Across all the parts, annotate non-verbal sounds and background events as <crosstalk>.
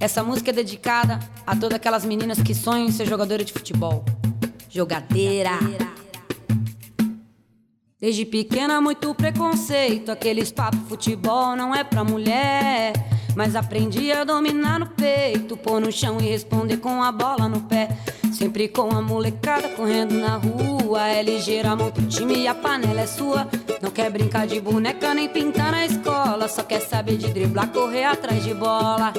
Essa música é dedicada a todas aquelas meninas que sonham em ser jogadora de futebol. Jogadeira. Desde pequena, muito preconceito. Aqueles papos futebol não é pra mulher. Mas aprendi a dominar no peito, pôr no chão e responder com a bola no pé. Sempre com a molecada correndo na rua. É ligeira, monta o time e a panela é sua. Não quer brincar de boneca nem pintar na escola. Só quer saber de driblar, correr atrás de bola.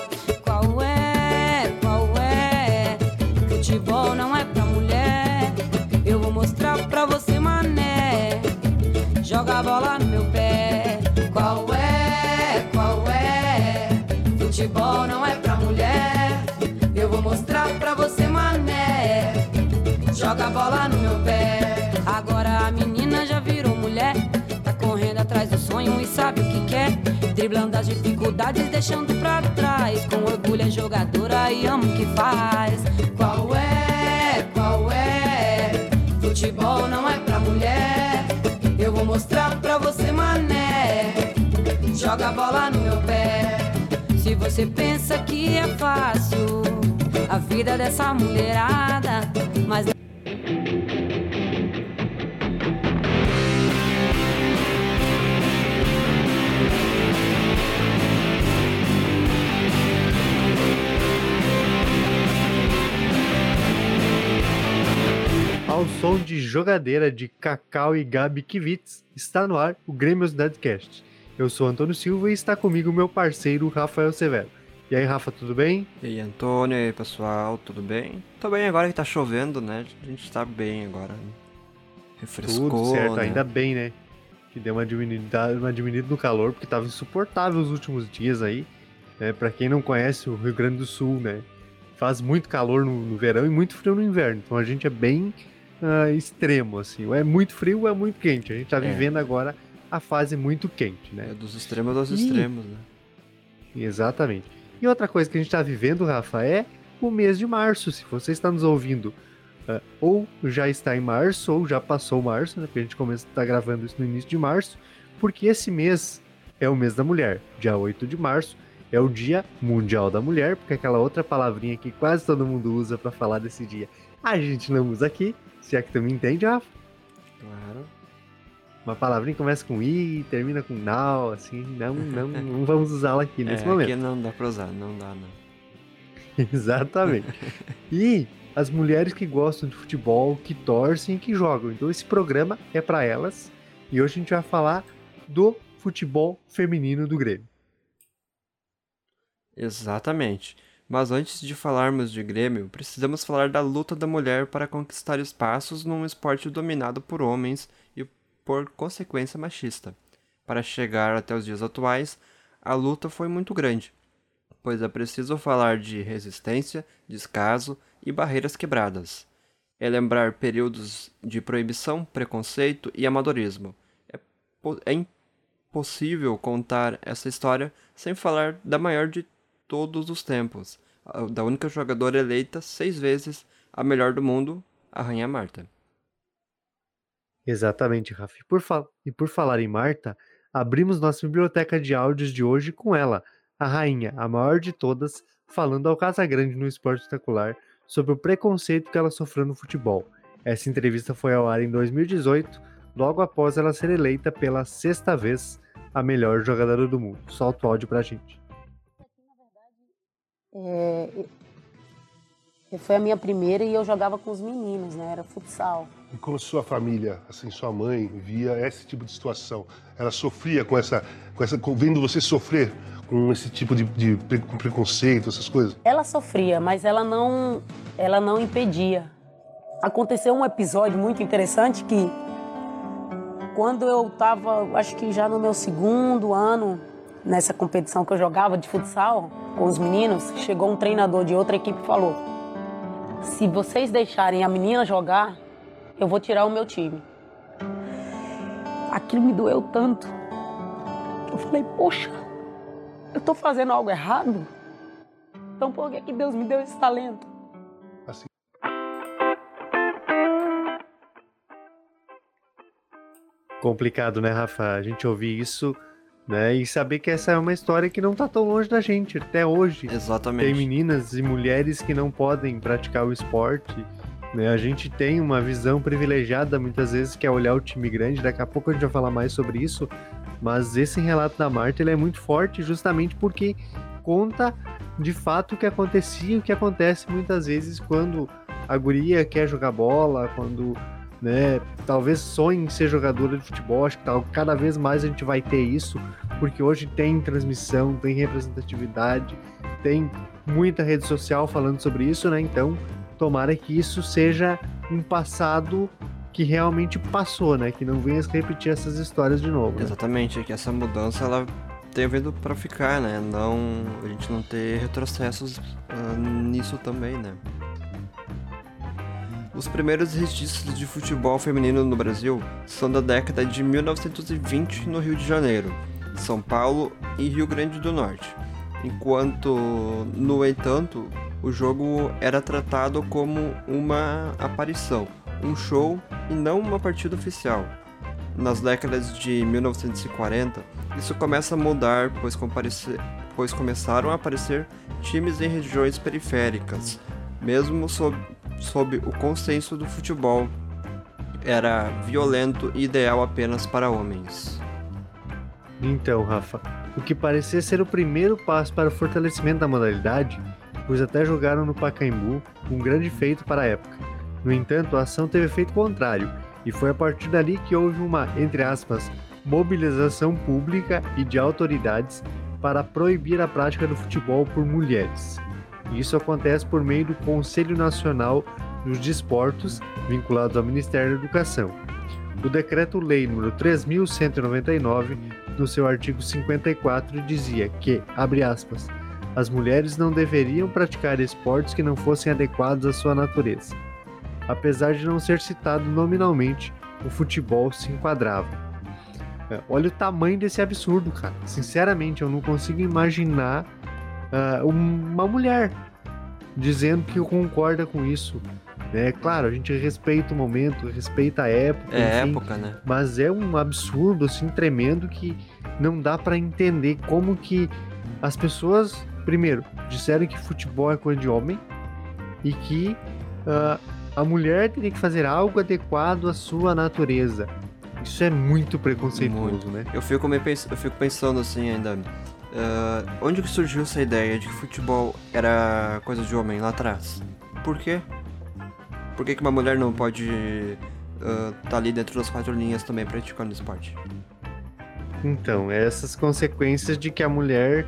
Futebol não é pra mulher. Eu vou mostrar pra você, mané. Joga a bola no meu pé. Qual é? Qual é? Futebol não Driblando as dificuldades, deixando pra trás. Com orgulho é jogadora e ama o que faz. Qual é? Qual é? Futebol não é pra mulher. Eu vou mostrar pra você, mané. Joga a bola no meu pé. Se você pensa que é fácil a vida dessa mulherada, mas som de jogadeira de Cacau e Gabi Kivitz, está no ar o Grêmio Deadcast. Eu sou Antônio Silva e está comigo meu parceiro Rafael Severo. E aí, Rafa, tudo bem? E aí, Antônio, e aí, pessoal, tudo bem? Tô bem agora que tá chovendo, né? A gente tá bem agora. Né? Refrescou, Tudo certo, né? ainda bem, né? Que deu uma diminuída, uma diminuída no calor, porque tava insuportável os últimos dias aí. Né? Pra quem não conhece o Rio Grande do Sul, né? Faz muito calor no, no verão e muito frio no inverno. Então a gente é bem ah, extremo, assim. Ou é muito frio ou é muito quente. A gente tá É. vivendo agora a fase muito quente, né? É dos extremos aos Ih. extremos, né? Exatamente. E outra coisa que a gente está vivendo, Rafa, é o mês de março. Se você está nos ouvindo, ah, ou já está em março, ou já passou março, né? Porque a gente começa a estar gravando isso no início de março, porque esse mês é o mês da mulher. Dia 8 de março é o Dia Mundial da Mulher, porque aquela outra palavrinha que quase todo mundo usa para falar desse dia, a gente não usa aqui. Se é que tu me entende, Rafa. Claro. Uma palavrinha que começa com i, termina com now, assim, não, não, <laughs> não vamos usá-la aqui nesse é, momento. aqui não dá pra usar, não dá, não. <laughs> Exatamente. e as mulheres que gostam de futebol, que torcem e que jogam. Então esse programa é para elas. E hoje a gente vai falar do futebol feminino do Grêmio. Exatamente. Mas antes de falarmos de Grêmio, precisamos falar da luta da mulher para conquistar espaços num esporte dominado por homens e, por consequência, machista. Para chegar até os dias atuais, a luta foi muito grande, pois é preciso falar de resistência, descaso e barreiras quebradas. É lembrar períodos de proibição, preconceito e amadorismo. É, é impossível contar essa história sem falar da maior de todos os tempos, da única jogadora eleita seis vezes a melhor do mundo, a Rainha Marta. Exatamente, Rafa. E por, fa- e por falar em Marta, abrimos nossa biblioteca de áudios de hoje com ela, a rainha, a maior de todas, falando ao Casagrande no Esporte Espetacular sobre o preconceito que ela sofreu no futebol. Essa entrevista foi ao ar em 2018, logo após ela ser eleita pela sexta vez a melhor jogadora do mundo. Solta o áudio pra gente. É, foi a minha primeira e eu jogava com os meninos, né? Era futsal. E como sua família, assim, sua mãe via esse tipo de situação? Ela sofria com essa, com essa, com- vendo você sofrer com esse tipo de, de pre- preconceito, essas coisas? Ela sofria, mas ela não, ela não impedia. Aconteceu um episódio muito interessante que quando eu estava, acho que já no meu segundo ano nessa competição que eu jogava de futsal com os meninos, chegou um treinador de outra equipe e falou: "Se vocês deixarem a menina jogar, eu vou tirar o meu time". Aquilo me doeu tanto. Eu falei: "Poxa, eu tô fazendo algo errado?" Então por que, que Deus me deu esse talento? Assim, Complicado, né, Rafa? A gente ouvir isso Né? E saber que essa é uma história que não tá tão longe da gente, até hoje. Exatamente. Tem meninas e mulheres que não podem praticar o esporte. Né? A gente tem uma visão privilegiada muitas vezes que é olhar o time grande. Daqui a pouco a gente vai falar mais sobre isso. Mas esse relato da Marta ele é muito forte justamente porque conta de fato o que acontecia, o que acontece muitas vezes quando a guria quer jogar bola, quando né, talvez sonhe em ser jogadora de futebol, acho que tal, cada vez mais a gente vai ter isso, porque hoje tem transmissão, tem representatividade, tem muita rede social falando sobre isso, né? Então, tomara que isso seja um passado que realmente passou, né? Que não venha repetir essas histórias de novo. Né? Exatamente, é que essa mudança ela tem vindo para ficar, né? Não a gente não ter retrocessos uh, nisso também, né? Os primeiros registros de futebol feminino no Brasil são da década de 1920 no Rio de Janeiro, São Paulo e Rio Grande do Norte. Enquanto, no entanto, o jogo era tratado como uma aparição, um show e não uma partida oficial. Nas décadas de 1940, isso começa a mudar, pois, pois começaram a aparecer times em regiões periféricas, mesmo sob sob o consenso do futebol era violento e ideal apenas para homens. Então, Rafa, o que parecia ser o primeiro passo para o fortalecimento da modalidade, pois até jogaram no Pacaembu, um grande feito para a época. No entanto, a ação teve efeito contrário, e foi a partir dali que houve uma, entre aspas, mobilização pública e de autoridades para proibir a prática do futebol por mulheres. Isso acontece por meio do Conselho Nacional dos Desportos, vinculado ao Ministério da Educação. O Decreto-Lei nº 3199, no seu artigo 54, dizia que, abre aspas, as mulheres não deveriam praticar esportes que não fossem adequados à sua natureza. Apesar de não ser citado nominalmente, o futebol se enquadrava. É, olha o tamanho desse absurdo, cara. Sinceramente, eu não consigo imaginar uh, uma mulher dizendo que concorda com isso. É claro, a gente respeita o momento, respeita a época. É enfim, época, né? Mas é um absurdo, assim, tremendo que não dá para entender como que as pessoas, primeiro, disseram que futebol é coisa de homem e que uh, a mulher teria que fazer algo adequado à sua natureza. Isso é muito preconceituoso, muito. né? Eu fico, meio pens eu fico pensando assim ainda. Uh, onde que surgiu essa ideia de que futebol era coisa de homem lá atrás? Por quê? Por que, que uma mulher não pode estar uh, tá ali dentro das quatro linhas também praticando esporte? Então, é essas consequências de que a mulher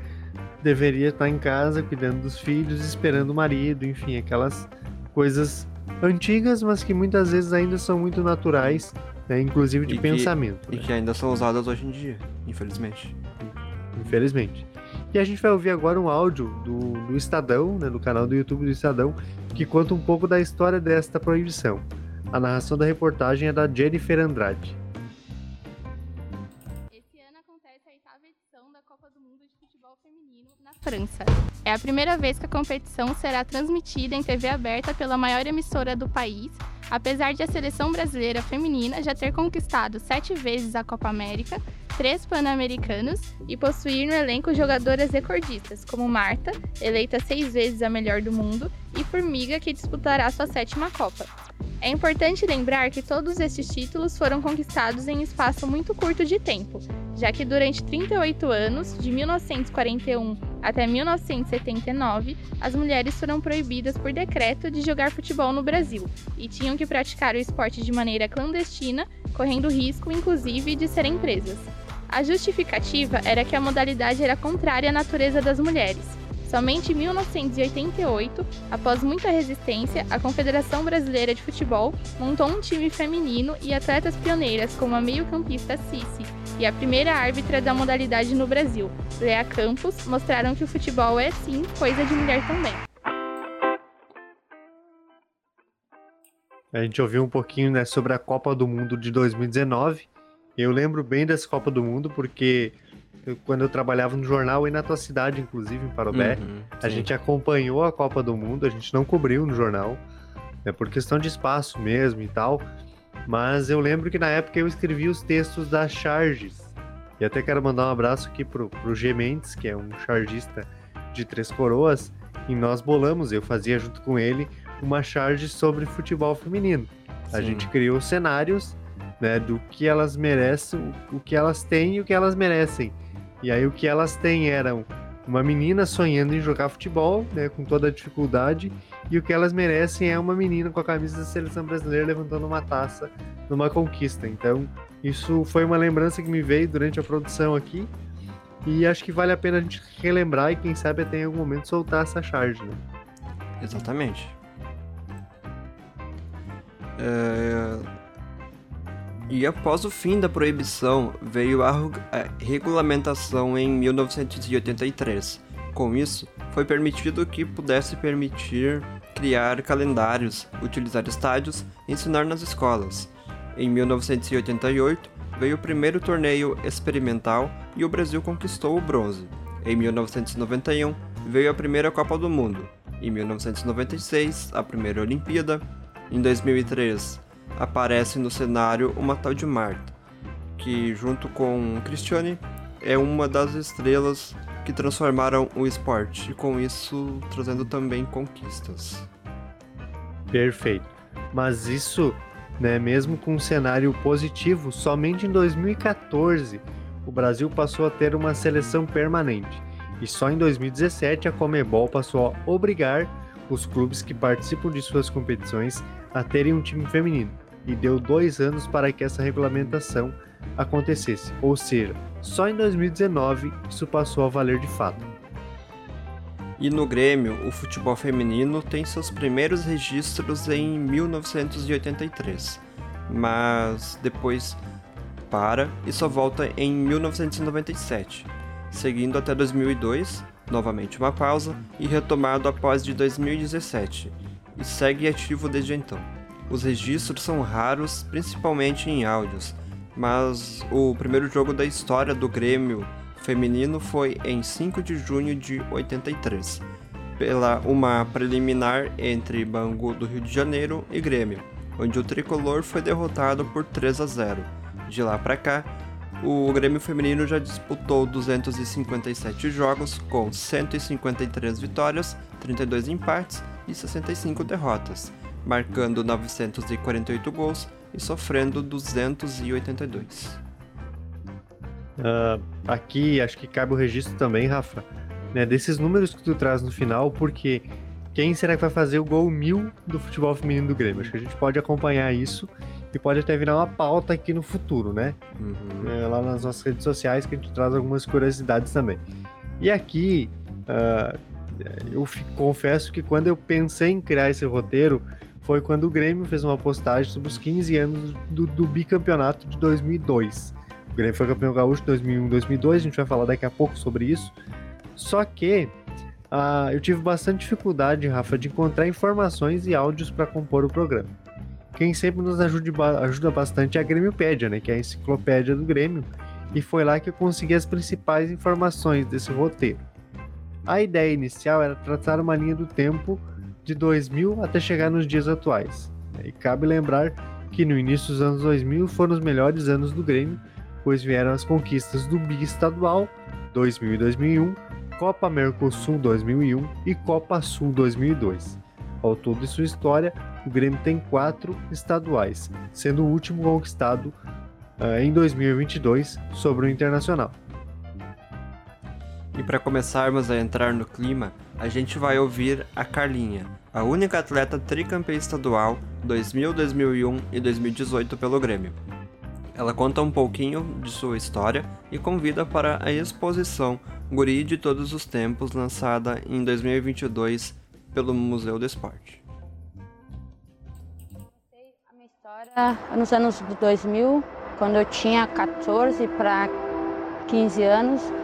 deveria estar em casa cuidando dos filhos, esperando o marido, enfim, aquelas coisas antigas, mas que muitas vezes ainda são muito naturais, né, inclusive de e pensamento. Que, né? E que ainda são usadas hoje em dia, infelizmente infelizmente. E a gente vai ouvir agora um áudio do, do Estadão, né, no canal do YouTube do Estadão, que conta um pouco da história desta proibição. A narração da reportagem é da Jennifer Andrade. Esse ano acontece a oitava edição da Copa do Mundo de Futebol Feminino na França. É a primeira vez que a competição será transmitida em TV aberta pela maior emissora do país apesar de a seleção brasileira feminina já ter conquistado sete vezes a Copa América, três Pan-Americanos e possuir no elenco jogadoras recordistas, como Marta, eleita seis vezes a melhor do mundo, e Formiga, que disputará sua sétima Copa. É importante lembrar que todos esses títulos foram conquistados em espaço muito curto de tempo, já que durante 38 anos, de 1941 até 1979, as mulheres foram proibidas por decreto de jogar futebol no Brasil e tinham que praticar o esporte de maneira clandestina, correndo risco, inclusive, de serem presas. A justificativa era que a modalidade era contrária à natureza das mulheres Somente em 1988, após muita resistência, a Confederação Brasileira de Futebol montou um time feminino e atletas pioneiras como a meio-campista Cici e a primeira árbitra da modalidade no Brasil, Lea Campos, mostraram que o futebol é sim coisa de mulher também. A gente ouviu um pouquinho né, sobre a Copa do Mundo de 2019. Eu lembro bem dessa Copa do Mundo porque eu, quando eu trabalhava no jornal e na tua cidade, inclusive, em Parobé, uhum, a gente acompanhou a Copa do Mundo, a gente não cobriu no jornal, né, por questão de espaço mesmo e tal. Mas eu lembro que na época eu escrevi os textos das charges E até quero mandar um abraço aqui pro, pro G Mendes, que é um chargista de Três Coroas, e nós bolamos, eu fazia junto com ele, uma charge sobre futebol feminino. A Sim. gente criou cenários né, do que elas merecem, o que elas têm e o que elas merecem. E aí o que elas têm eram uma menina sonhando em jogar futebol, né, com toda a dificuldade, e o que elas merecem é uma menina com a camisa da seleção brasileira levantando uma taça numa conquista. Então, isso foi uma lembrança que me veio durante a produção aqui, e acho que vale a pena a gente relembrar e quem sabe até em algum momento soltar essa charge, né? Exatamente. É, E após o fim da proibição, veio a regulamentação em 1983. Com isso, foi permitido que pudesse permitir criar calendários, utilizar estádios, ensinar nas escolas. Em 1988, veio o primeiro torneio experimental e o Brasil conquistou o bronze. Em 1991, veio a primeira Copa do Mundo. Em 1996, a primeira Olimpíada. Em 2003, aparece no cenário uma tal de Marta, que junto com Cristiane é uma das estrelas que transformaram o esporte e com isso trazendo também conquistas. Perfeito. Mas isso, né, mesmo com um cenário positivo, somente em 2014 o Brasil passou a ter uma seleção permanente. E só em 2017 a Comebol passou a obrigar os clubes que participam de suas competições a terem um time feminino. E deu dois anos para que essa regulamentação acontecesse. Ou seja, só em 2019 isso passou a valer de fato. E no Grêmio, o futebol feminino tem seus primeiros registros em 1983, mas depois para e só volta em 1997, seguindo até 2002, novamente uma pausa, e retomado após de 2017, e segue ativo desde então. Os registros são raros, principalmente em áudios, mas o primeiro jogo da história do Grêmio feminino foi em 5 de junho de 83, pela uma preliminar entre Bangu do Rio de Janeiro e Grêmio, onde o tricolor foi derrotado por 3 a 0. De lá para cá, o Grêmio feminino já disputou 257 jogos com 153 vitórias, 32 empates e 65 derrotas, marcando 948 gols e sofrendo 282. Ah, aqui acho que cabe o registro também, Rafa, né, desses números que tu traz no final, porque quem será que vai fazer o gol mil do futebol feminino do Grêmio? Acho que a gente pode acompanhar isso e pode até virar uma pauta aqui no futuro, né? Uhum. É, lá nas nossas redes sociais que a gente traz algumas curiosidades também. E aqui, ah, eu confesso que quando eu pensei em criar esse roteiro, foi quando o Grêmio fez uma postagem sobre os 15 anos do, do bicampeonato de 2002. O Grêmio foi campeão gaúcho em 2001, 2002, a gente vai falar daqui a pouco sobre isso. Só que ah, eu tive bastante dificuldade, Rafa, de encontrar informações e áudios para compor o programa. Quem sempre nos ajude ajuda bastante é a Grêmiopédia, né, que é a enciclopédia do Grêmio, e foi lá que eu consegui as principais informações desse roteiro. A ideia inicial era traçar uma linha do tempo de 2000 até chegar nos dias atuais. né, E cabe lembrar que no início dos anos 2000 foram os melhores anos do Grêmio, pois vieram as conquistas do Biestadual 2000 e 2001, Copa Mercosul 2001 e Copa Sul 2002. Ao todo de sua história, o Grêmio tem quatro estaduais, sendo o último conquistado ah, em 2022 sobre o Internacional. E para começarmos a entrar no clima, a gente vai ouvir a Carlinha, a única atleta tricampeã estadual 2000, 2001 e 2018 pelo Grêmio. Ela conta um pouquinho de sua história e convida para a exposição Guri de Todos os Tempos, lançada em 2022 pelo Museu do Esporte. A minha história nos anos 2000, quando eu tinha 14 para 15 anos.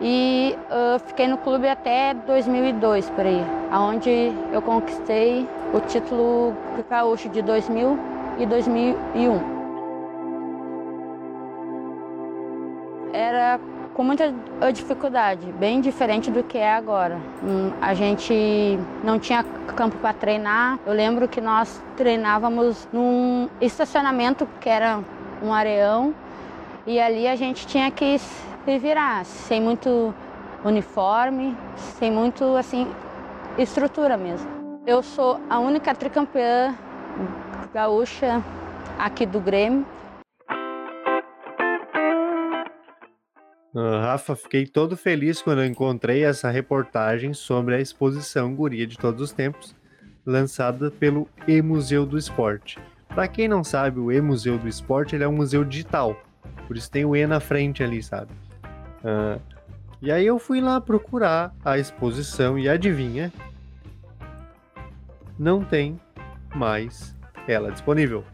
E ah, fiquei no clube até 2002, por aí, onde eu conquistei o título gaúcho de 2000 e 2001. Era com muita dificuldade, bem diferente do que é agora. Hum, A gente não tinha campo para treinar. Eu lembro que nós treinávamos num estacionamento que era um areão E ali a gente tinha que se virar, sem muito uniforme, sem muito assim estrutura mesmo. Eu sou a única tricampeã gaúcha aqui do Grêmio. Uh, Rafa, fiquei todo feliz quando encontrei essa reportagem sobre a exposição Guria de Todos os Tempos, lançada pelo E-Museu do Esporte. Para quem não sabe, o E-Museu do Esporte é um museu digital, por isso tem o E na frente ali, sabe? Uh, e aí eu fui lá procurar a exposição e adivinha? Não tem mais ela disponível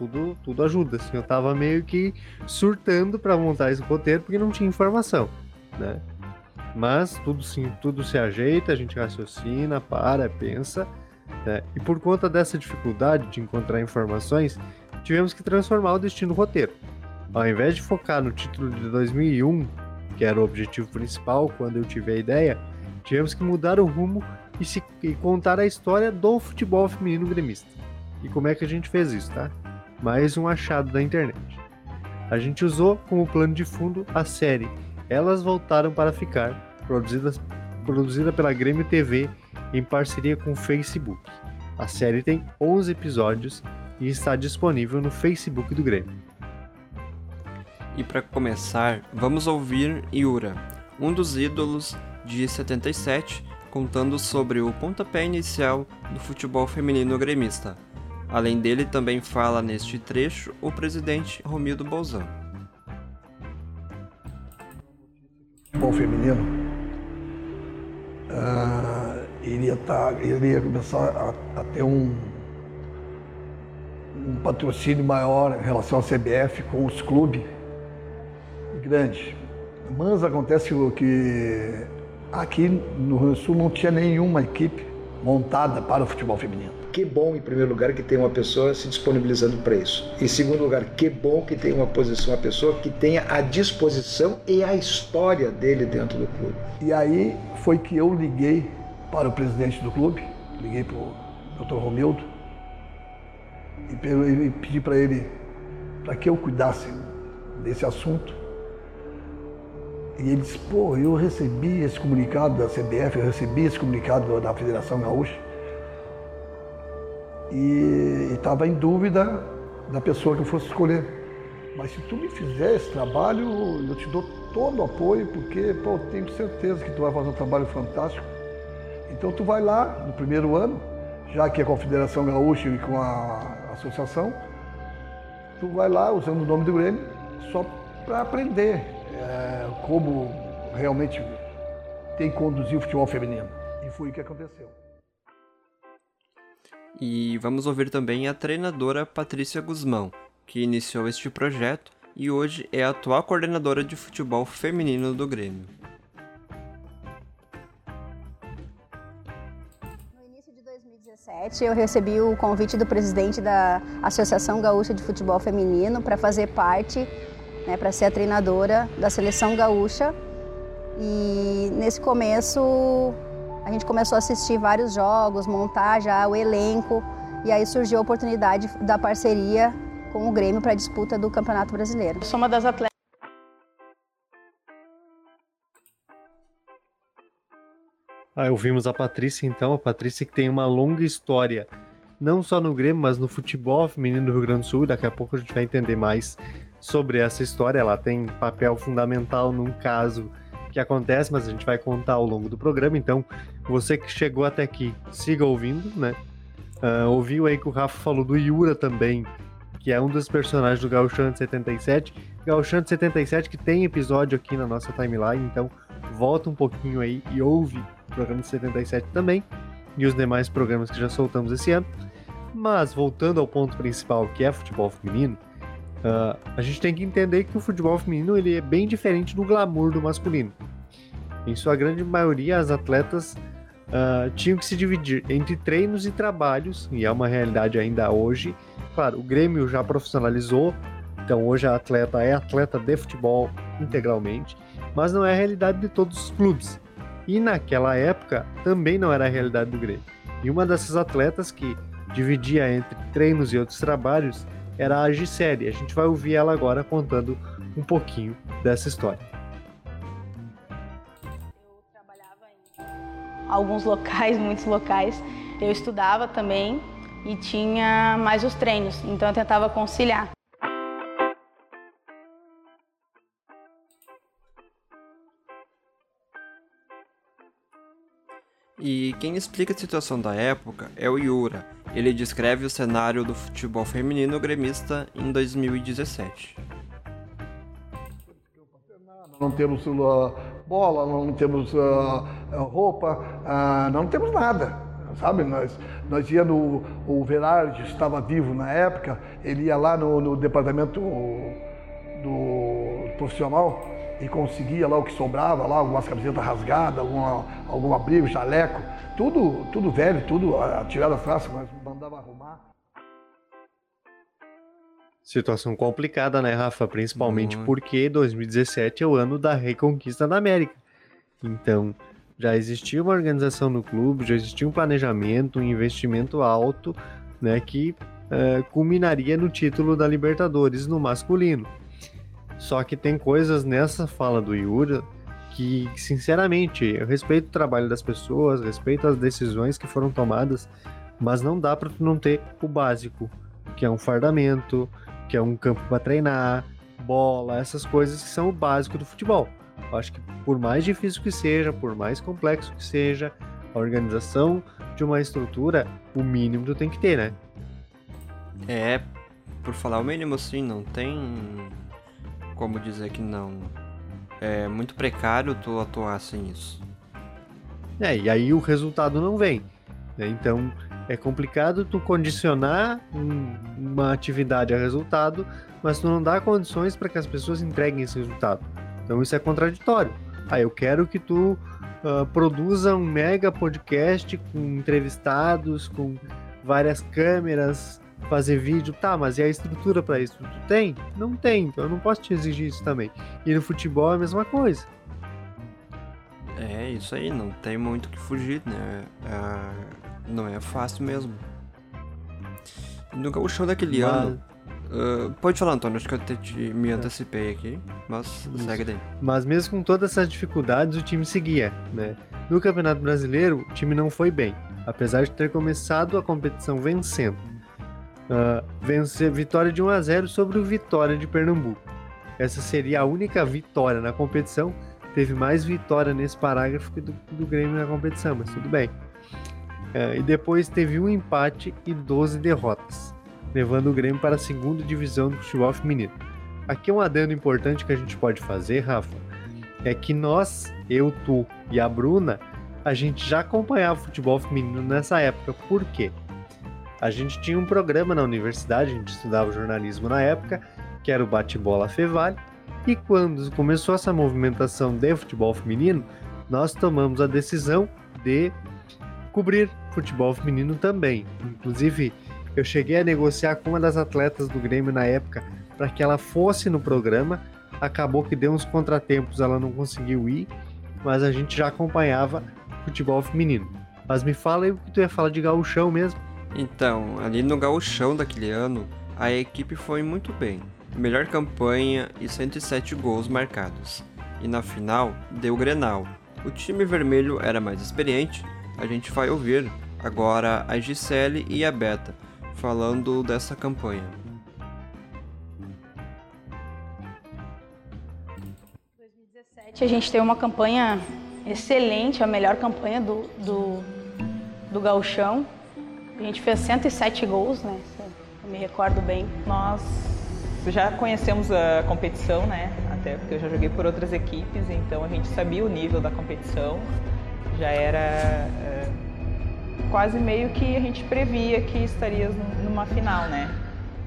tudo, tudo ajuda. Assim, eu tava meio que surtando para montar esse roteiro porque não tinha informação, né? Mas tudo sim, tudo se ajeita, a gente raciocina, para, pensa. Né? E por conta dessa dificuldade de encontrar informações, tivemos que transformar o destino do roteiro. Ao invés de focar no título de 2001, que era o objetivo principal quando eu tive a ideia, tivemos que mudar o rumo e, se, e contar a história do futebol feminino gremista. E como é que a gente fez isso, tá? mais um achado da internet. A gente usou como plano de fundo a série Elas Voltaram para Ficar, produzida, produzida pela Grêmio TV em parceria com o Facebook. A série tem 11 episódios e está disponível no Facebook do Grêmio. E para começar, vamos ouvir Yura, um dos ídolos de 77, contando sobre o pontapé inicial do futebol feminino gremista. Além dele, também fala neste trecho o presidente Romildo Bolzano. Futebol feminino uh, iria, tá, iria começar a, a ter um, um patrocínio maior em relação à CBF com os clubes grandes. Mas acontece o que aqui no Rio Sul não tinha nenhuma equipe montada para o futebol feminino. Que bom, em primeiro lugar, que tem uma pessoa se disponibilizando para isso. Em segundo lugar, que bom que tem uma posição, uma pessoa que tenha a disposição e a história dele dentro do clube. E aí foi que eu liguei para o presidente do clube, liguei para o Dr. Romildo e pedi para ele para que eu cuidasse desse assunto. E ele disse, pô, eu recebi esse comunicado da CBF, eu recebi esse comunicado da Federação Gaúcha e estava em dúvida da pessoa que eu fosse escolher. Mas se tu me fizer esse trabalho, eu te dou todo o apoio, porque pô, eu tenho certeza que tu vai fazer um trabalho fantástico. Então tu vai lá no primeiro ano, já que é com a Federação Gaúcha e com a associação, tu vai lá usando o nome do Grêmio só para aprender é, como realmente tem que conduzir o futebol feminino. E foi o que aconteceu. E vamos ouvir também a treinadora Patrícia Guzmão, que iniciou este projeto e hoje é a atual coordenadora de futebol feminino do Grêmio. No início de 2017, eu recebi o convite do presidente da Associação Gaúcha de Futebol Feminino para fazer parte, né, para ser a treinadora da seleção gaúcha. E nesse começo a gente começou a assistir vários jogos, montar já o elenco e aí surgiu a oportunidade da parceria com o Grêmio para a disputa do Campeonato Brasileiro. Sou uma das atletas. Ah, ouvimos a Patrícia então, a Patrícia que tem uma longa história, não só no Grêmio, mas no futebol feminino do Rio Grande do Sul. Daqui a pouco a gente vai entender mais sobre essa história. Ela tem papel fundamental num caso que acontece, mas a gente vai contar ao longo do programa. Então, você que chegou até aqui, siga ouvindo, né? Uh, ouviu aí que o Rafa falou do Yura também, que é um dos personagens do Gauchão de 77. Gauchão de 77 que tem episódio aqui na nossa timeline, então volta um pouquinho aí e ouve o programa de 77 também e os demais programas que já soltamos esse ano. Mas voltando ao ponto principal, que é futebol feminino, Uh, a gente tem que entender que o futebol feminino ele é bem diferente do glamour do masculino. Em sua grande maioria, as atletas uh, tinham que se dividir entre treinos e trabalhos, e é uma realidade ainda hoje. Claro, o Grêmio já profissionalizou, então hoje a atleta é atleta de futebol integralmente, mas não é a realidade de todos os clubes. E naquela época também não era a realidade do Grêmio. E uma dessas atletas que dividia entre treinos e outros trabalhos era a Gisele. A gente vai ouvir ela agora contando um pouquinho dessa história. Eu trabalhava em alguns locais, muitos locais. Eu estudava também e tinha mais os treinos, então eu tentava conciliar. E quem explica a situação da época é o Yura. Ele descreve o cenário do futebol feminino gremista em 2017. Não temos uh, bola, não temos uh, roupa, uh, não temos nada, sabe? Nós, nós ia no, o Verardi estava vivo na época, ele ia lá no, no departamento do profissional e conseguia lá o que sobrava, lá algumas camisetas rasgadas, alguma, algum abrigo, jaleco, tudo, tudo velho, tudo tirado das traças, mas Situação complicada, né, Rafa? Principalmente porque 2017 é o ano da reconquista da América. Então, já existia uma organização no clube, já existia um planejamento, um investimento alto, né, que uh, culminaria no título da Libertadores no masculino. Só que tem coisas nessa fala do Yura que, sinceramente, eu respeito o trabalho das pessoas, respeito as decisões que foram tomadas, mas não dá para não ter o básico, que é um fardamento, que é um campo para treinar, bola, essas coisas que são o básico do futebol. Eu acho que por mais difícil que seja, por mais complexo que seja, a organização de uma estrutura, o mínimo tu tem que ter, né? É, por falar o mínimo, sim, não tem como dizer que não. É muito precário tu atuar sem isso. É, e aí o resultado não vem. Né? Então é complicado tu condicionar um, uma atividade a resultado, mas tu não dá condições para que as pessoas entreguem esse resultado. Então isso é contraditório. Ah, eu quero que tu uh, produza um mega podcast com entrevistados, com várias câmeras, fazer vídeo, tá, mas e a estrutura para isso? Tu tem? Não tem, então eu não posso te exigir isso também. E no futebol é a mesma coisa. É, isso aí, não tem muito que fugir, né? É, não é fácil mesmo. No gauchão daquele mas... ano. Uh, pode falar, Antônio, acho que eu até te, me antecipei aqui, mas isso. segue daí. Mas mesmo com todas essas dificuldades, o time seguia, né? No Campeonato Brasileiro, o time não foi bem, apesar de ter começado a competição vencendo uh, vencer vitória de 1 a 0 sobre o Vitória de Pernambuco. Essa seria a única vitória na competição. Teve mais vitória nesse parágrafo que do, do Grêmio na competição, mas tudo bem. Uh, e depois teve um empate e 12 derrotas, levando o Grêmio para a segunda divisão do futebol feminino. Aqui um adendo importante que a gente pode fazer, Rafa, é que nós, eu, tu e a Bruna, a gente já acompanhava o futebol feminino nessa época. Por quê? a gente tinha um programa na universidade, a gente estudava jornalismo na época, que era o Bate-Bola Fevale, e quando começou essa movimentação de futebol feminino, nós tomamos a decisão de cobrir futebol feminino também. Inclusive, eu cheguei a negociar com uma das atletas do Grêmio na época para que ela fosse no programa. Acabou que deu uns contratempos, ela não conseguiu ir, mas a gente já acompanhava futebol feminino. Mas me fala aí o que tu ia falar de gauchão mesmo. Então, ali no gauchão daquele ano, a equipe foi muito bem. Melhor campanha e 107 gols marcados. E na final, deu Grenal. O time vermelho era mais experiente, a gente vai ouvir agora a Gisele e a Beta falando dessa campanha. a gente teve uma campanha excelente, a melhor campanha do, do, do gauchão. A gente fez 107 gols, né? Eu me recordo bem. Nós já conhecemos a competição, né? Até porque eu já joguei por outras equipes, então a gente sabia o nível da competição. Já era é, quase meio que a gente previa que estaria numa final, né?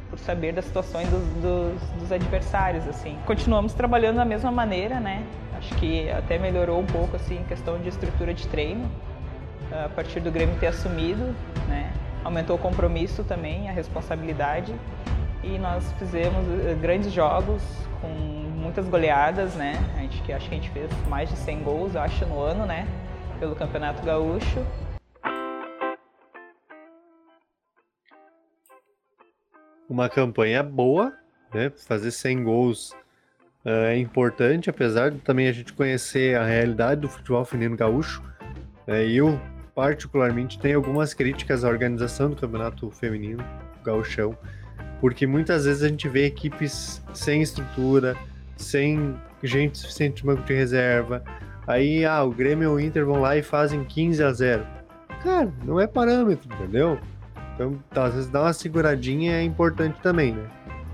Por saber das situações dos, dos, dos adversários, assim. Continuamos trabalhando da mesma maneira, né? Acho que até melhorou um pouco, assim, em questão de estrutura de treino a partir do Grêmio ter assumido, né? aumentou o compromisso também, a responsabilidade e nós fizemos eh, grandes jogos com muitas goleadas, né? A gente acho que a gente fez mais de 100 gols, acho, no ano, né? Pelo Campeonato Gaúcho. Uma campanha boa, né? Fazer 100 gols é importante, apesar de também a gente conhecer a realidade do futebol feminino gaúcho. É, eu, particularmente, tenho algumas críticas à organização do campeonato feminino gauchão, porque muitas vezes a gente vê equipes sem estrutura, sem gente suficiente no banco de reserva. Aí, ah, o Grêmio e o Inter vão lá e fazem 15 a 0. Cara, não é parâmetro, entendeu? Então, tá, às vezes dar uma seguradinha é importante também, né?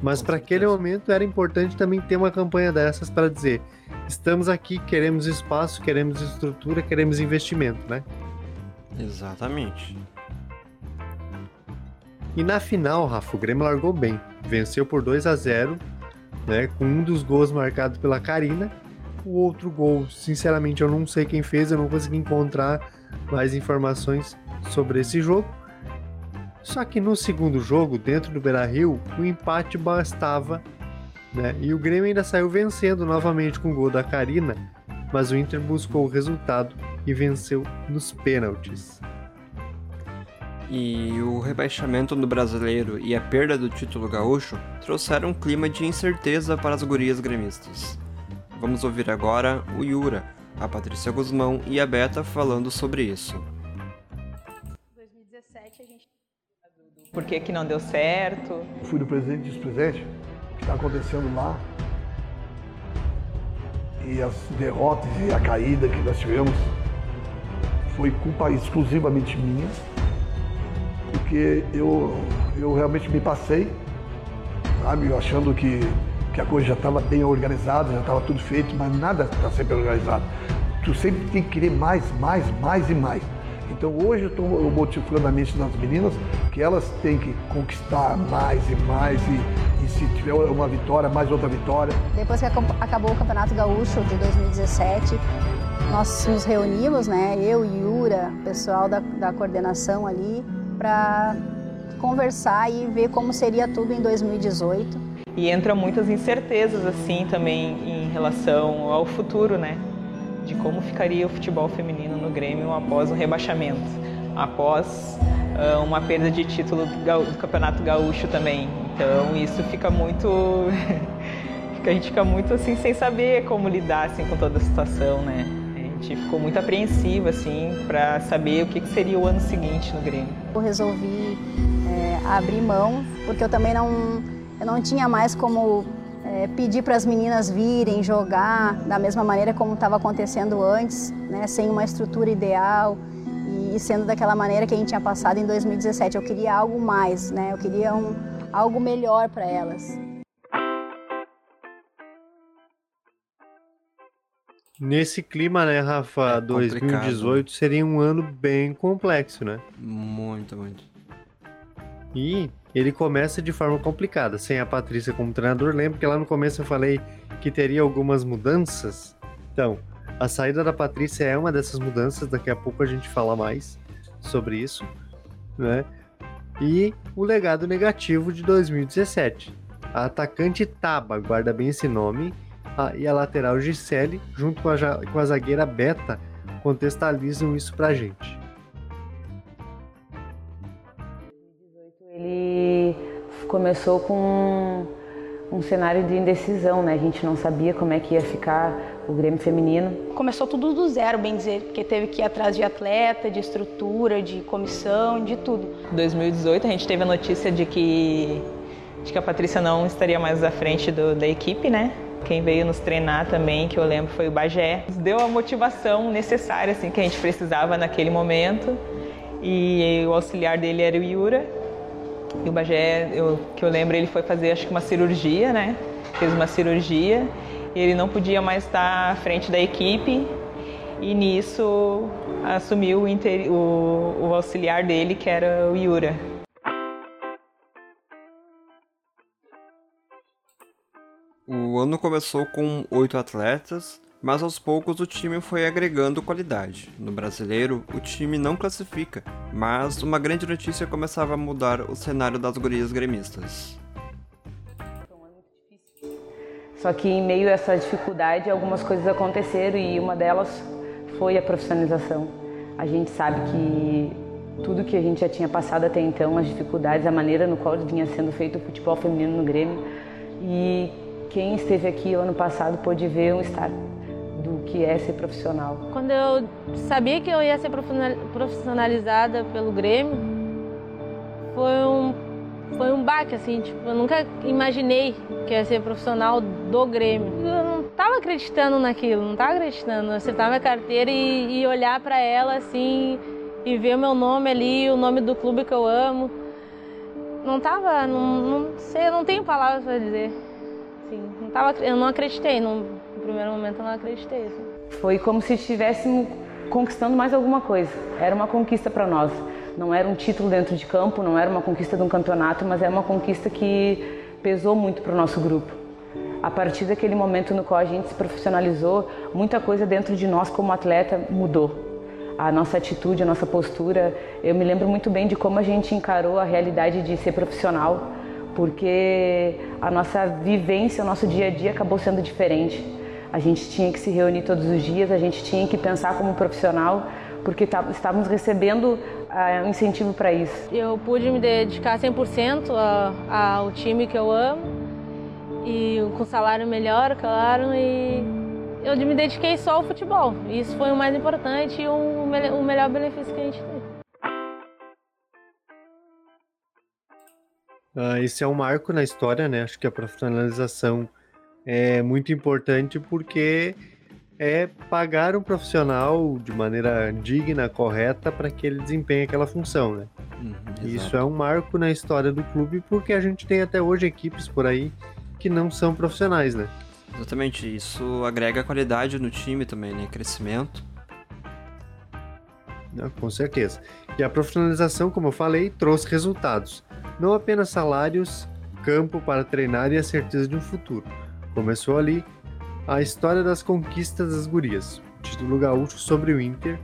Mas para aquele momento era importante também ter uma campanha dessas para dizer: estamos aqui, queremos espaço, queremos estrutura, queremos investimento, né? Exatamente. E na final, Rafa, o Grêmio largou bem. Venceu por 2 a 0 né, com um dos gols marcado pela Karina. O outro gol, sinceramente, eu não sei quem fez, eu não consegui encontrar mais informações sobre esse jogo. Só que no segundo jogo, dentro do Beira-Rio, o empate bastava, né? E o Grêmio ainda saiu vencendo novamente com o gol da Karina, mas o Inter buscou o resultado e venceu nos pênaltis. E o rebaixamento do brasileiro e a perda do título gaúcho trouxeram um clima de incerteza para as gurias gremistas. Vamos ouvir agora o Yura, a Patrícia Guzmão e a Beta falando sobre isso. 2017 a gente Por que, que não deu certo? Fui do presidente e vice-presidente, o que está acontecendo lá. E as derrotas e a caída que nós tivemos foi culpa exclusivamente minha, porque eu, eu realmente me passei, sabe, achando que, que a coisa já estava bem organizada, já estava tudo feito, mas nada está sempre organizado. Tu sempre tem que querer mais, mais, mais e mais. Então hoje eu estou motivando a mente das meninas que elas têm que conquistar mais e mais e, e se tiver uma vitória, mais outra vitória. Depois que acabou o Campeonato Gaúcho de 2017, nós nos reunimos, né, eu, Yura, pessoal da, da coordenação ali, para conversar e ver como seria tudo em 2018. E entra muitas incertezas assim também em relação ao futuro, né? De como ficaria o futebol feminino no Grêmio após o rebaixamento, após uh, uma perda de título do, do, Campeonato Gaúcho também. Então isso fica muito, <laughs> a gente fica muito assim sem saber como lidar assim com toda a situação, né? A gente ficou muito apreensiva assim para saber o que, que seria o ano seguinte no Grêmio. Eu resolvi é, abrir mão porque eu também não eu não tinha mais como é, pedir para as meninas virem jogar da mesma maneira como estava acontecendo antes, né, sem uma estrutura ideal e sendo daquela maneira que a gente tinha passado em 2017. Eu queria algo mais, né, eu queria um, algo melhor para elas. Nesse clima, né, Rafa, é 2018 seria um ano bem complexo, né? Muito, muito. E ele começa de forma complicada, sem a Patrícia como treinador. Lembra que lá no começo eu falei que teria algumas mudanças? Então, a saída da Patrícia é uma dessas mudanças, daqui a pouco a gente fala mais sobre isso, né? E o legado negativo de 2017. A atacante Taba, guarda bem esse nome, a, e a lateral Gisele, junto com a, com a zagueira Beta, contextualizam isso pra gente. Começou com um cenário de indecisão, né? A gente não sabia como é que ia ficar o Grêmio feminino. Começou tudo do zero, bem dizer, porque teve que ir atrás de atleta, de estrutura, de comissão, de tudo. Em 2018 a gente teve a notícia de que, de que a Patrícia não estaria mais à frente do, da equipe, né? Quem veio nos treinar também, que eu lembro, foi o Bagé. Deu a motivação necessária assim que a gente precisava naquele momento. E o auxiliar dele era o Yura. E o Bagé, eu, que eu lembro, ele foi fazer acho que uma cirurgia, né? Fez uma cirurgia. E ele não podia mais estar à frente da equipe. E nisso assumiu o, o, o auxiliar dele, que era o Yura. O ano começou com oito atletas, mas aos poucos o time foi agregando qualidade. No brasileiro, o time não classifica, mas uma grande notícia começava a mudar o cenário das gurias gremistas. Só que em meio a essa dificuldade, algumas coisas aconteceram e uma delas foi a profissionalização. A gente sabe que tudo que a gente já tinha passado até então, as dificuldades, a maneira no qual vinha sendo feito o futebol feminino no Grêmio, e quem esteve aqui ano passado pôde ver um estar do que é ser profissional. Quando eu sabia que eu ia ser profissionalizada pelo Grêmio, foi um, foi um baque, assim, tipo, eu nunca imaginei que ia ser profissional do Grêmio. Eu não estava acreditando naquilo, não estava acreditando. Acertar minha carteira e, e olhar para ela, assim, e ver o meu nome ali, o nome do clube que eu amo. Não tava, não, não sei, não tenho palavras para dizer. Assim, não tava, eu não acreditei, no, no primeiro momento eu não acreditei. Assim. Foi como se estivéssemos conquistando mais alguma coisa. Era uma conquista para nós. Não era um título dentro de campo, não era uma conquista de um campeonato, mas é uma conquista que pesou muito para o nosso grupo. A partir daquele momento no qual a gente se profissionalizou, muita coisa dentro de nós como atleta mudou a nossa atitude, a nossa postura. Eu me lembro muito bem de como a gente encarou a realidade de ser profissional, porque a nossa vivência, o nosso dia a dia acabou sendo diferente. A gente tinha que se reunir todos os dias, a gente tinha que pensar como profissional, porque tá, estávamos recebendo uh, um incentivo para isso. Eu pude me dedicar 100% ao time que eu amo e com salário melhor, claro, e eu me dediquei só ao futebol. Isso foi o mais importante e o, o melhor benefício que a gente teve. Uh, esse é um marco na história, né? Acho que a profissionalização é muito importante porque é pagar um profissional de maneira digna, correta, para que ele desempenhe aquela função, né? Uhum, Isso é um marco na história do clube porque a gente tem até hoje equipes por aí que não são profissionais, né? Exatamente, isso agrega qualidade no time também, né? Crescimento. Com certeza. E a profissionalização, como eu falei, trouxe resultados. Não apenas salários, campo para treinar e a certeza de um futuro. Começou ali a história das conquistas das gurias, título gaúcho sobre o Inter.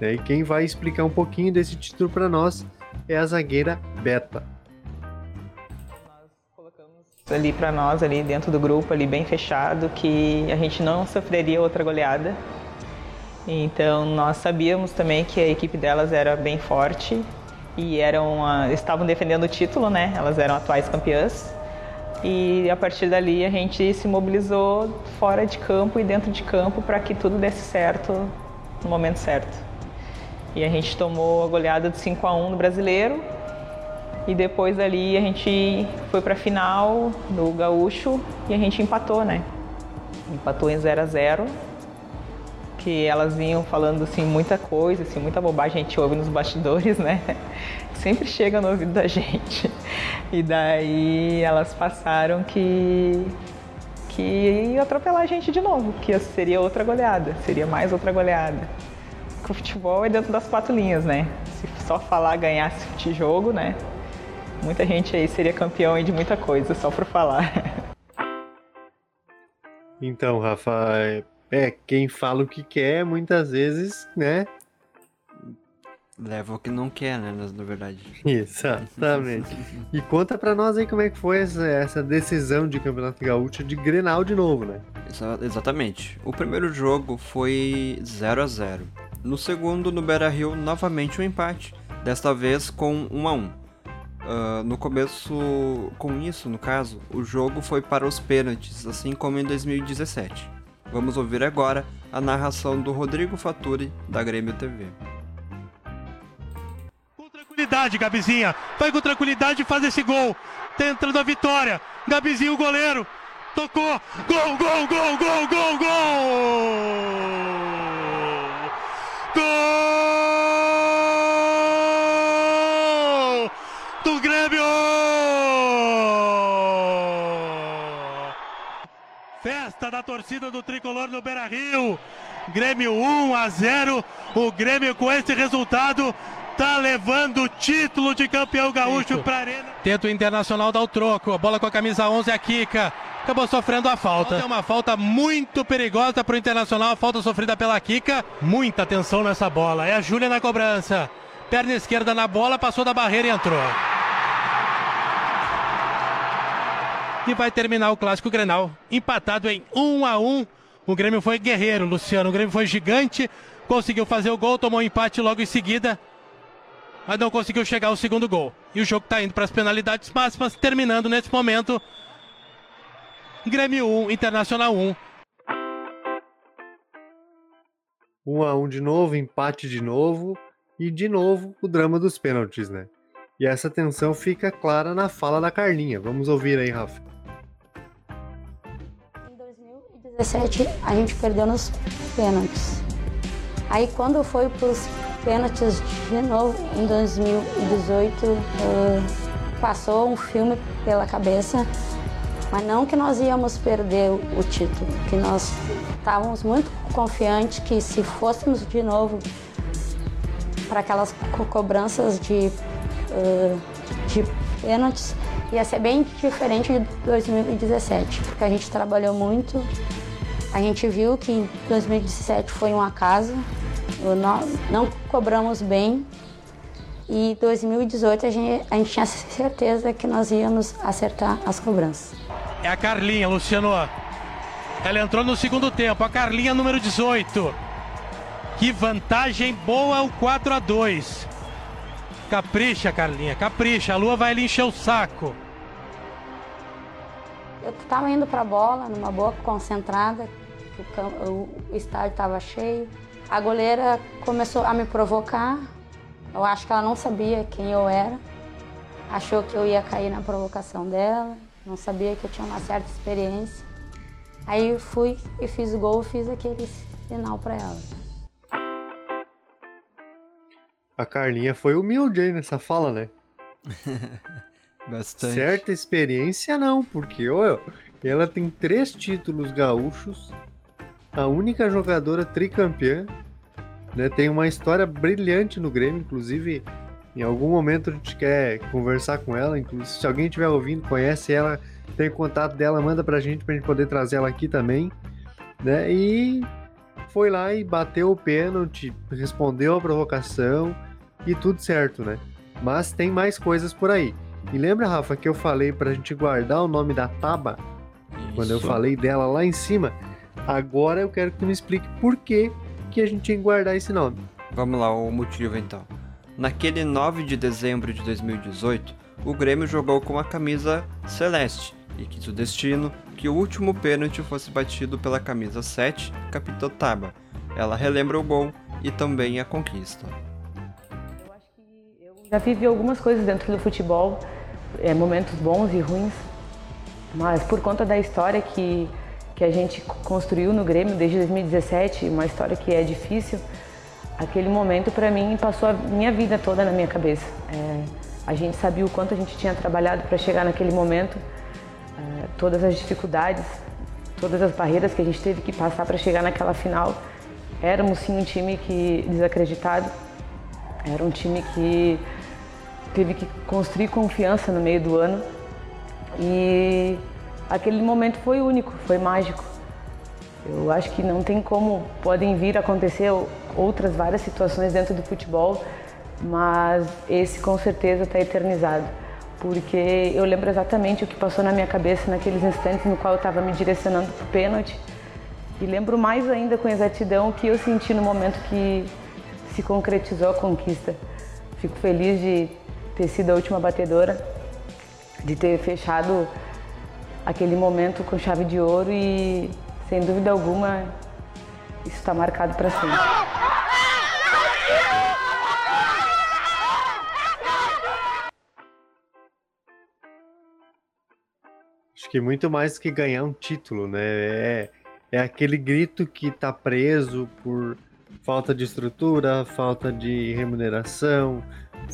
Né? E quem vai explicar um pouquinho desse título para nós é a zagueira Beta ali para nós ali dentro do grupo ali bem fechado que a gente não sofreria outra goleada. Então nós sabíamos também que a equipe delas era bem forte e eram estavam defendendo o título, né? Elas eram atuais campeãs. E a partir dali a gente se mobilizou fora de campo e dentro de campo para que tudo desse certo no momento certo. E a gente tomou a goleada de 5 a 1 no Brasileiro e depois ali a gente foi para a final do Gaúcho e a gente empatou, né? Empatou em 0 a 0 que elas vinham falando assim muita coisa, assim, muita bobagem a gente ouve nos bastidores, né? <laughs> Sempre chega no ouvido da gente. E daí elas passaram que que ia atropelar a gente de novo, que seria outra goleada, seria mais outra goleada. Porque o futebol é dentro das quatro linhas, né? Se só falar ganhar esse jogo, né? Muita gente aí seria campeão de muita coisa, só por falar. <laughs> Então, Rafa, é, quem fala o que quer, muitas vezes, né? Leva o que não quer, né, na verdade. <laughs> Exatamente. e conta pra nós aí como é que foi essa, essa decisão de Campeonato Gaúcho de Grenal de novo, né? exatamente. O primeiro jogo foi 0 a 0 No segundo, no Beira-Rio, novamente um empate. Desta vez com 1 a 1 Uh, no começo, com isso, no caso, o jogo foi para os pênaltis, assim como em 2017. Vamos ouvir agora a narração do Rodrigo Faturi, da Grêmio TV. Com tranquilidade, Gabizinha. Vai com tranquilidade e faz esse gol. Tá entrando a vitória. Gabizinho, o goleiro. Tocou. Gol, gol, gol, gol, gol, gol! Da torcida do tricolor no Beira Rio. Grêmio 1 a 0. O Grêmio com esse resultado tá levando o título de campeão gaúcho para arena. Tenta o Internacional dar o troco. A bola com a camisa 11 a Kika. Acabou sofrendo a falta. É uma falta muito perigosa para o Internacional. A falta sofrida pela Kika. Muita atenção nessa bola. É a Júlia na cobrança. Perna esquerda na bola, passou da barreira e entrou. E vai terminar o clássico Grenal empatado em 1 a 1. O Grêmio foi guerreiro, Luciano. O Grêmio foi gigante, conseguiu fazer o gol, tomou um empate logo em seguida, mas não conseguiu chegar ao segundo gol. E o jogo está indo para as penalidades máximas, terminando nesse momento Grêmio 1, Internacional 1. 1 a 1 de novo, empate de novo e de novo o drama dos pênaltis, né? E essa tensão fica clara na fala da Carlinha. Vamos ouvir aí, Rafa. 2017 a gente perdeu nos pênaltis. Aí quando foi para os pênaltis de novo em 2018, uh, passou um filme pela cabeça, mas não que nós íamos perder o título, que nós estávamos muito confiantes que se fôssemos de novo para aquelas co cobranças de, uh, de pênaltis, ia ser bem diferente de 2017, porque a gente trabalhou muito, a gente viu que em 2017 foi um acaso, não, não cobramos bem e 2018 a gente, a gente tinha certeza que nós íamos acertar as cobranças. É a Carlinha, Luciano. Ela entrou no segundo tempo, a Carlinha número 18. Que vantagem boa o 4 a 2. Capricha, Carlinha, capricha. A Lua vai lhe encher o saco. Eu estava indo para a bola, numa boa concentrada, o, o estádio estava cheio. A goleira começou a me provocar, eu acho que ela não sabia quem eu era, achou que eu ia cair na provocação dela, não sabia que eu tinha uma certa experiência. Aí fui e fiz o gol, fiz aquele sinal para ela. A Carlinha foi humilde aí nessa fala, né? <laughs> Bastante. Certa experiência não, porque olha, ela tem três títulos gaúchos, a única jogadora tricampeã né? Tem uma história brilhante no Grêmio, inclusive em algum momento a gente quer conversar com ela, inclusive se alguém estiver ouvindo, conhece ela, tem contato dela, manda pra gente pra gente poder trazer ela aqui também, né? E foi lá e bateu o pênalti, respondeu a provocação e tudo certo, né? Mas tem mais coisas por aí. E lembra, Rafa, que eu falei pra gente guardar o nome da Taba? Isso. Quando eu falei dela lá em cima. Agora eu quero que tu me explique por que que a gente tinha que guardar esse nome. Vamos lá, o motivo então. Naquele 9 de dezembro de 2018, o Grêmio jogou com a camisa celeste e quis o destino que o último pênalti fosse batido pela camisa 7, Capitão Taba. Ela relembra o gol e também a conquista. Eu acho que eu já vivi algumas coisas dentro do futebol, é, momentos bons e ruins, mas por conta da história que que a gente construiu no Grêmio desde 2017, uma história que é difícil, aquele momento para mim passou a minha vida toda na minha cabeça. É, a gente sabia o quanto a gente tinha trabalhado para chegar naquele momento, é, todas as dificuldades, todas as barreiras que a gente teve que passar para chegar naquela final. Éramos sim um time que desacreditado, era um time que teve que construir confiança no meio do ano e aquele momento foi único, foi mágico. Eu acho que não tem como, podem vir acontecer outras várias situações dentro do futebol, mas esse com certeza está eternizado, porque eu lembro exatamente o que passou na minha cabeça naqueles instantes no qual eu estava me direcionando para o pênalti e lembro mais ainda com exatidão o que eu senti no momento que se concretizou a conquista. Fico feliz de ter sido a última batedora, de ter fechado aquele momento com chave de ouro e, sem dúvida alguma, isso está marcado para sempre. Acho que muito mais que ganhar um título, né? É, é aquele grito que está preso por falta de estrutura, falta de remuneração,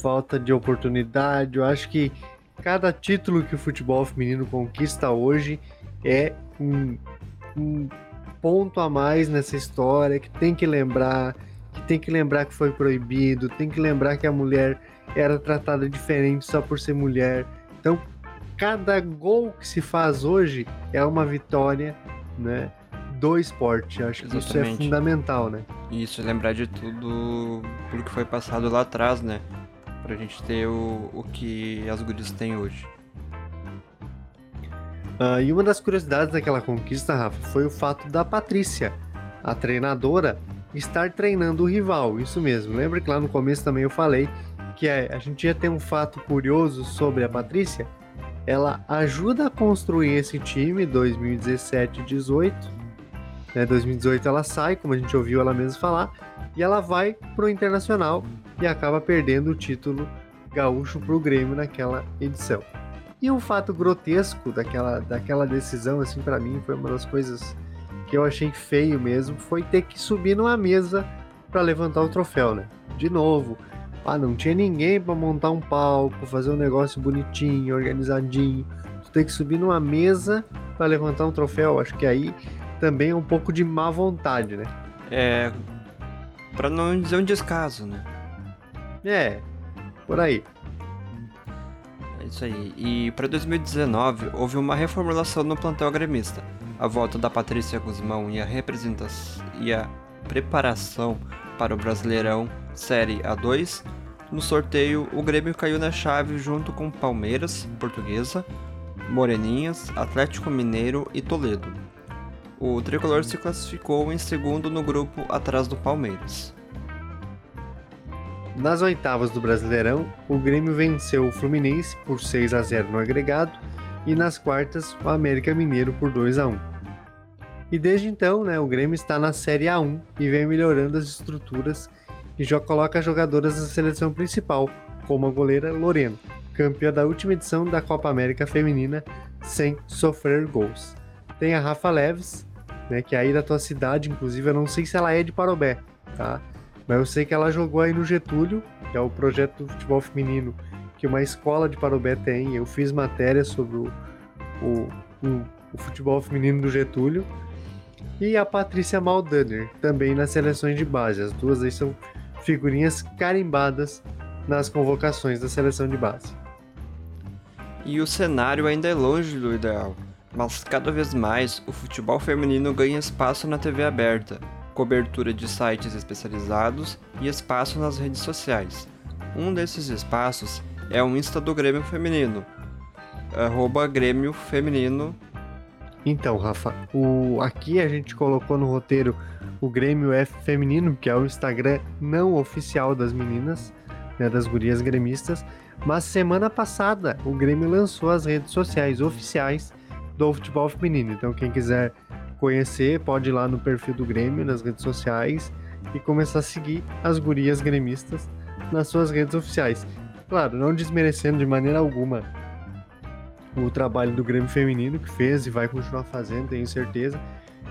falta de oportunidade. Eu acho que cada título que o futebol feminino conquista hoje é um, um ponto a mais nessa história que tem que lembrar, que tem que lembrar que foi proibido, tem que lembrar que a mulher era tratada diferente só por ser mulher. Então, cada gol que se faz hoje é uma vitória, né? Do esporte, acho que isso é fundamental, né? Isso, lembrar de tudo, tudo que foi passado lá atrás, né? Pra gente ter o, o que as gurias têm hoje. Uh, e uma das curiosidades daquela conquista, Rafa, foi o fato da Patrícia, a treinadora, estar treinando o rival. Isso mesmo. Lembra que lá no começo também eu falei que a, a gente ia ter um fato curioso sobre a Patrícia? ela ajuda a construir esse time 2017 18. Né, 2018 ela sai, como a gente ouviu ela mesma falar, e ela vai pro Internacional e acaba perdendo o título gaúcho pro Grêmio naquela edição. E um fato grotesco daquela, daquela decisão, assim, para mim, foi uma das coisas que eu achei feio mesmo, foi ter que subir numa mesa para levantar o troféu, né? De novo, ah, não tinha ninguém para montar um palco, fazer um negócio bonitinho, organizadinho. Tu tem que subir numa mesa para levantar um troféu. Acho que aí também é um pouco de má vontade, né? É. Pra não dizer um descaso, né? É, por aí. É isso aí. E para 2019 houve uma reformulação no plantel gremista. A volta da Patrícia Guzmão e a representação e a preparação para o Brasileirão Série A2. No sorteio, o Grêmio caiu na chave junto com Palmeiras, Portuguesa, Moreninhas, Atlético Mineiro e Toledo. O tricolor se classificou em segundo no grupo atrás do Palmeiras. Nas oitavas do Brasileirão, o Grêmio venceu o Fluminense por 6 a 0 no agregado e nas quartas o América Mineiro por 2 a 1. E desde então, né, o Grêmio está na Série A1 e vem melhorando as estruturas e já coloca jogadoras da seleção principal, como a goleira Lorena, campeã da última edição da Copa América Feminina sem sofrer gols. Tem a Rafa Leves, né, que é aí da tua cidade, inclusive eu não sei se ela é de Parobé, tá? Mas eu sei que ela jogou aí no Getúlio, que é o projeto do futebol feminino que uma escola de Parobé tem. Eu fiz matéria sobre o, o, o, o futebol feminino do Getúlio. E a Patrícia Maldaner, também nas seleções de base. As duas aí são figurinhas carimbadas nas convocações da seleção de base. E o cenário ainda é longe do ideal, mas cada vez mais o futebol feminino ganha espaço na TV aberta, cobertura de sites especializados e espaço nas redes sociais. Um desses espaços é o Insta do Grêmio Feminino, arroba Grêmio Feminino. Então, Rafa, o... aqui a gente colocou no roteiro o Grêmio F Feminino, que é o Instagram não oficial das meninas, né, das gurias gremistas. Mas semana passada o Grêmio lançou as redes sociais oficiais do futebol feminino. Então quem quiser conhecer pode ir lá no perfil do Grêmio nas redes sociais e começar a seguir as gurias gremistas nas suas redes oficiais. Claro, não desmerecendo de maneira alguma o trabalho do Grêmio Feminino que fez e vai continuar fazendo, tenho certeza.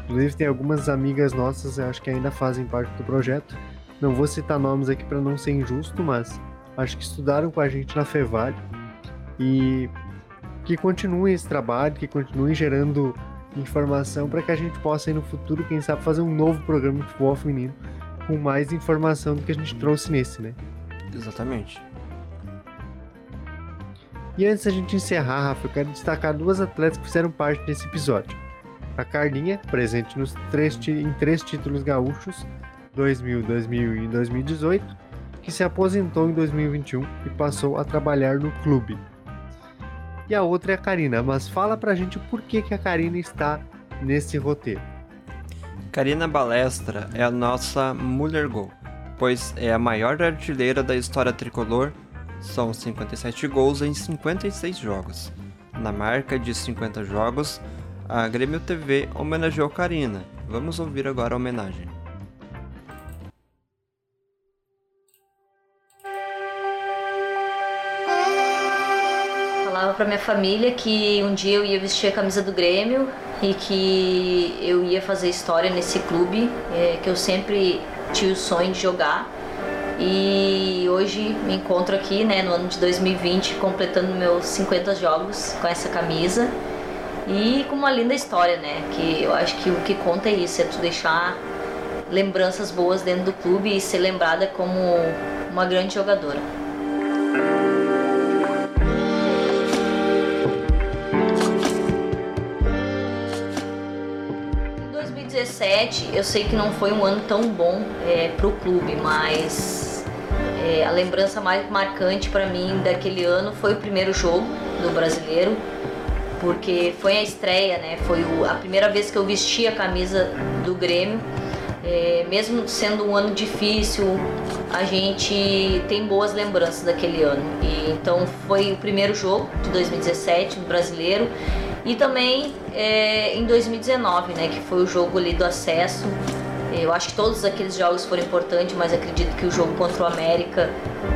Inclusive tem algumas amigas nossas, acho que ainda fazem parte do projeto. Não vou citar nomes aqui para não ser injusto, mas acho que estudaram com a gente na Fevale e que continuem esse trabalho, que continuem gerando informação para que a gente possa aí no futuro, quem sabe, fazer um novo programa de futebol feminino com mais informação do que a gente trouxe nesse, né? Exatamente. E antes da gente encerrar, Rafa, eu quero destacar duas atletas que fizeram parte desse episódio a Carlinha, presente nos três, em três títulos gaúchos, 2000, 2000 e 2018, que se aposentou em 2021 e passou a trabalhar no clube. E a outra é a Karina, mas fala pra gente por que, que a Karina está nesse roteiro. Karina Balestra é a nossa Mulher Gol, pois é a maior artilheira da história tricolor, são 57 gols em 56 jogos. Na marca de 50 jogos, a Grêmio TV homenageou Karina. Vamos ouvir agora a homenagem. Para minha família que um dia eu ia vestir a camisa do Grêmio e que eu ia fazer história nesse clube, é, que eu sempre tive o sonho de jogar. E hoje me encontro aqui, né, no ano de 2020, completando meus 50 jogos com essa camisa. E com uma linda história, né? Que eu acho que o que conta é isso, é tu deixar lembranças boas dentro do clube e ser lembrada como uma grande jogadora. 2017, eu sei que não foi um ano tão bom é, para o clube, mas é, a lembrança mais marcante para mim daquele ano foi o primeiro jogo do Brasileiro, porque foi a estreia, né? Foi a primeira vez que eu vesti a camisa do Grêmio é, mesmo sendo um ano difícil, a gente tem boas lembranças daquele ano. E, então foi o primeiro jogo de 2017 no Brasileiro e também é, em 2019, né, que foi o jogo ali do acesso. Eu acho que todos aqueles jogos foram importantes, mas acredito que o jogo contra o América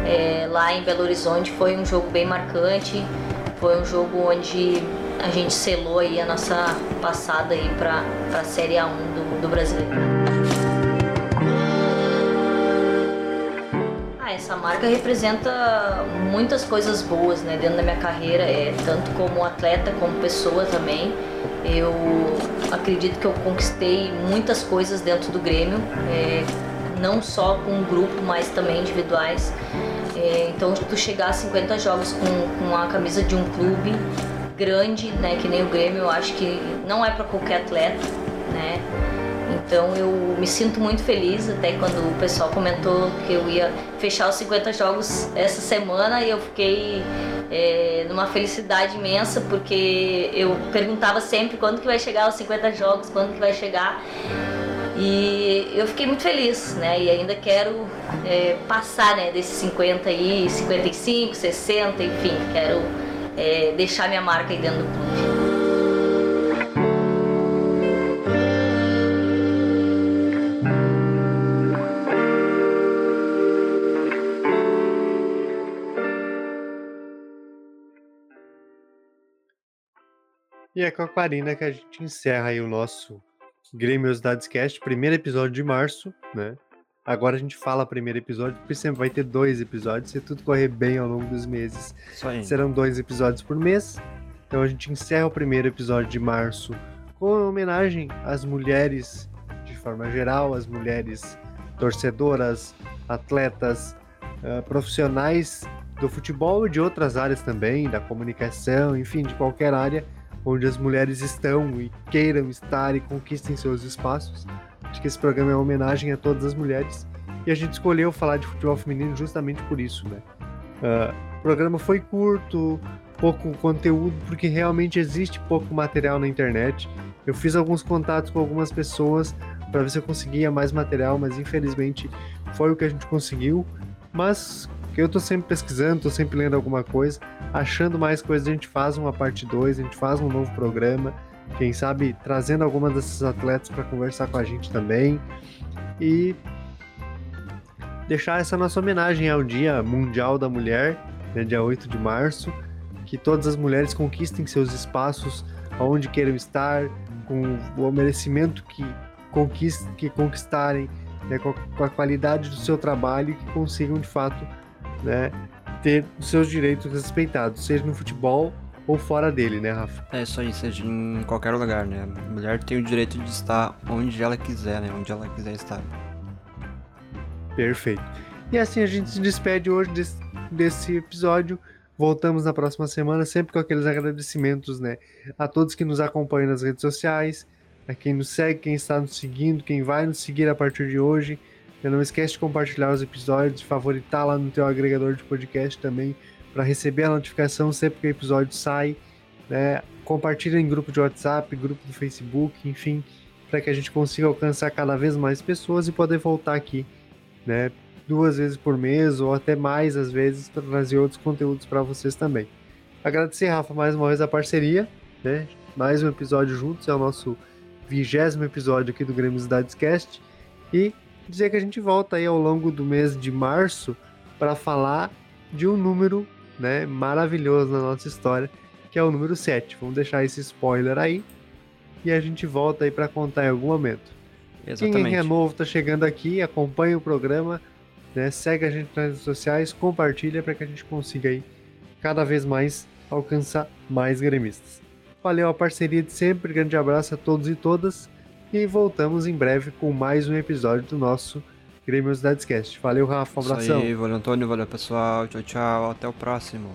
é, lá em Belo Horizonte foi um jogo bem marcante. Foi um jogo onde a gente selou aí a nossa passada aí para a Série A1 do, do Brasileiro. Essa marca representa muitas coisas boas né, dentro da minha carreira, é, tanto como atleta como pessoa também. Eu acredito que eu conquistei muitas coisas dentro do Grêmio, é, não só com o grupo, mas também individuais. É, então, tu chegar a 50 jogos com, com a camisa de um clube grande, né, que nem o Grêmio, eu acho que não é para qualquer atleta, né? Então eu me sinto muito feliz, até quando o pessoal comentou que eu ia fechar os 50 jogos essa semana e eu fiquei é, numa felicidade imensa, porque eu perguntava sempre quando que vai chegar os 50 jogos, quando que vai chegar. E eu fiquei muito feliz, né? E ainda quero é, passar né, desses 50 aí, 55, 60, enfim, quero é, deixar minha marca aí dentro do clube. E é com a Quarina que a gente encerra aí o nosso Grêmiosidades Cast, primeiro episódio de março, né? Agora a gente fala primeiro episódio, porque sempre vai ter dois episódios, se tudo correr bem ao longo dos meses. Serão dois episódios por mês. Então a gente encerra o primeiro episódio de março com homenagem às mulheres de forma geral, às mulheres torcedoras, atletas, uh, profissionais do futebol e de outras áreas também, da comunicação, enfim, de qualquer área onde as mulheres estão e queiram estar e conquistem seus espaços. Acho que esse programa é uma homenagem a todas as mulheres e a gente escolheu falar de futebol feminino justamente por isso, né? Uh, o programa foi curto, pouco conteúdo, porque realmente existe pouco material na internet. Eu fiz alguns contatos com algumas pessoas para ver se eu conseguia mais material, mas infelizmente foi o que a gente conseguiu. Mas eu tô sempre pesquisando, tô sempre lendo alguma coisa, achando mais coisas, a gente faz uma parte 2, a gente faz um novo programa, quem sabe trazendo algumas desses atletas para conversar com a gente também. E deixar essa nossa homenagem ao Dia Mundial da Mulher, né, dia 8 de março, que todas as mulheres conquistem seus espaços aonde queiram estar, com o merecimento que, conquist, que conquistarem, né, com a qualidade do seu trabalho e que consigam de fato né, ter os seus direitos respeitados, seja no futebol ou fora dele, né, Rafa? É isso aí, seja em qualquer lugar, né? A mulher tem o direito de estar onde ela quiser, né? Onde ela quiser estar. Perfeito. E assim a gente se despede hoje desse, desse episódio. Voltamos na próxima semana, sempre com aqueles agradecimentos, né? A todos que nos acompanham nas redes sociais, a quem nos segue, quem está nos seguindo, quem vai nos seguir a partir de hoje. E não esquece de compartilhar os episódios, favoritar lá no teu agregador de podcast também, para receber a notificação sempre que o episódio sai. Né? Compartilha em grupo de WhatsApp, grupo do Facebook, enfim, para que a gente consiga alcançar cada vez mais pessoas e poder voltar aqui, né? Duas vezes por mês ou até mais às vezes para trazer outros conteúdos para vocês também. Agradecer, Rafa, mais uma vez a parceria, né? Mais um episódio juntos, é o nosso vigésimo episódio aqui do Grêmio Cidades Cast. E dizer que a gente volta aí ao longo do mês de março para falar de um número né, maravilhoso na nossa história, que é o número 7. Vamos deixar esse spoiler aí e a gente volta aí para contar em algum momento. Exatamente. Quem é novo, tá chegando aqui, acompanha o programa, né, segue a gente nas redes sociais, compartilha para que a gente consiga aí cada vez mais alcançar mais gremistas. Valeu a parceria de sempre, grande abraço a todos e todas e voltamos em breve com mais um episódio do nosso Grêmio Cast. Valeu, Rafa, um abração. Isso aí, valeu, Antônio, valeu, pessoal. Tchau, tchau. Até o próximo.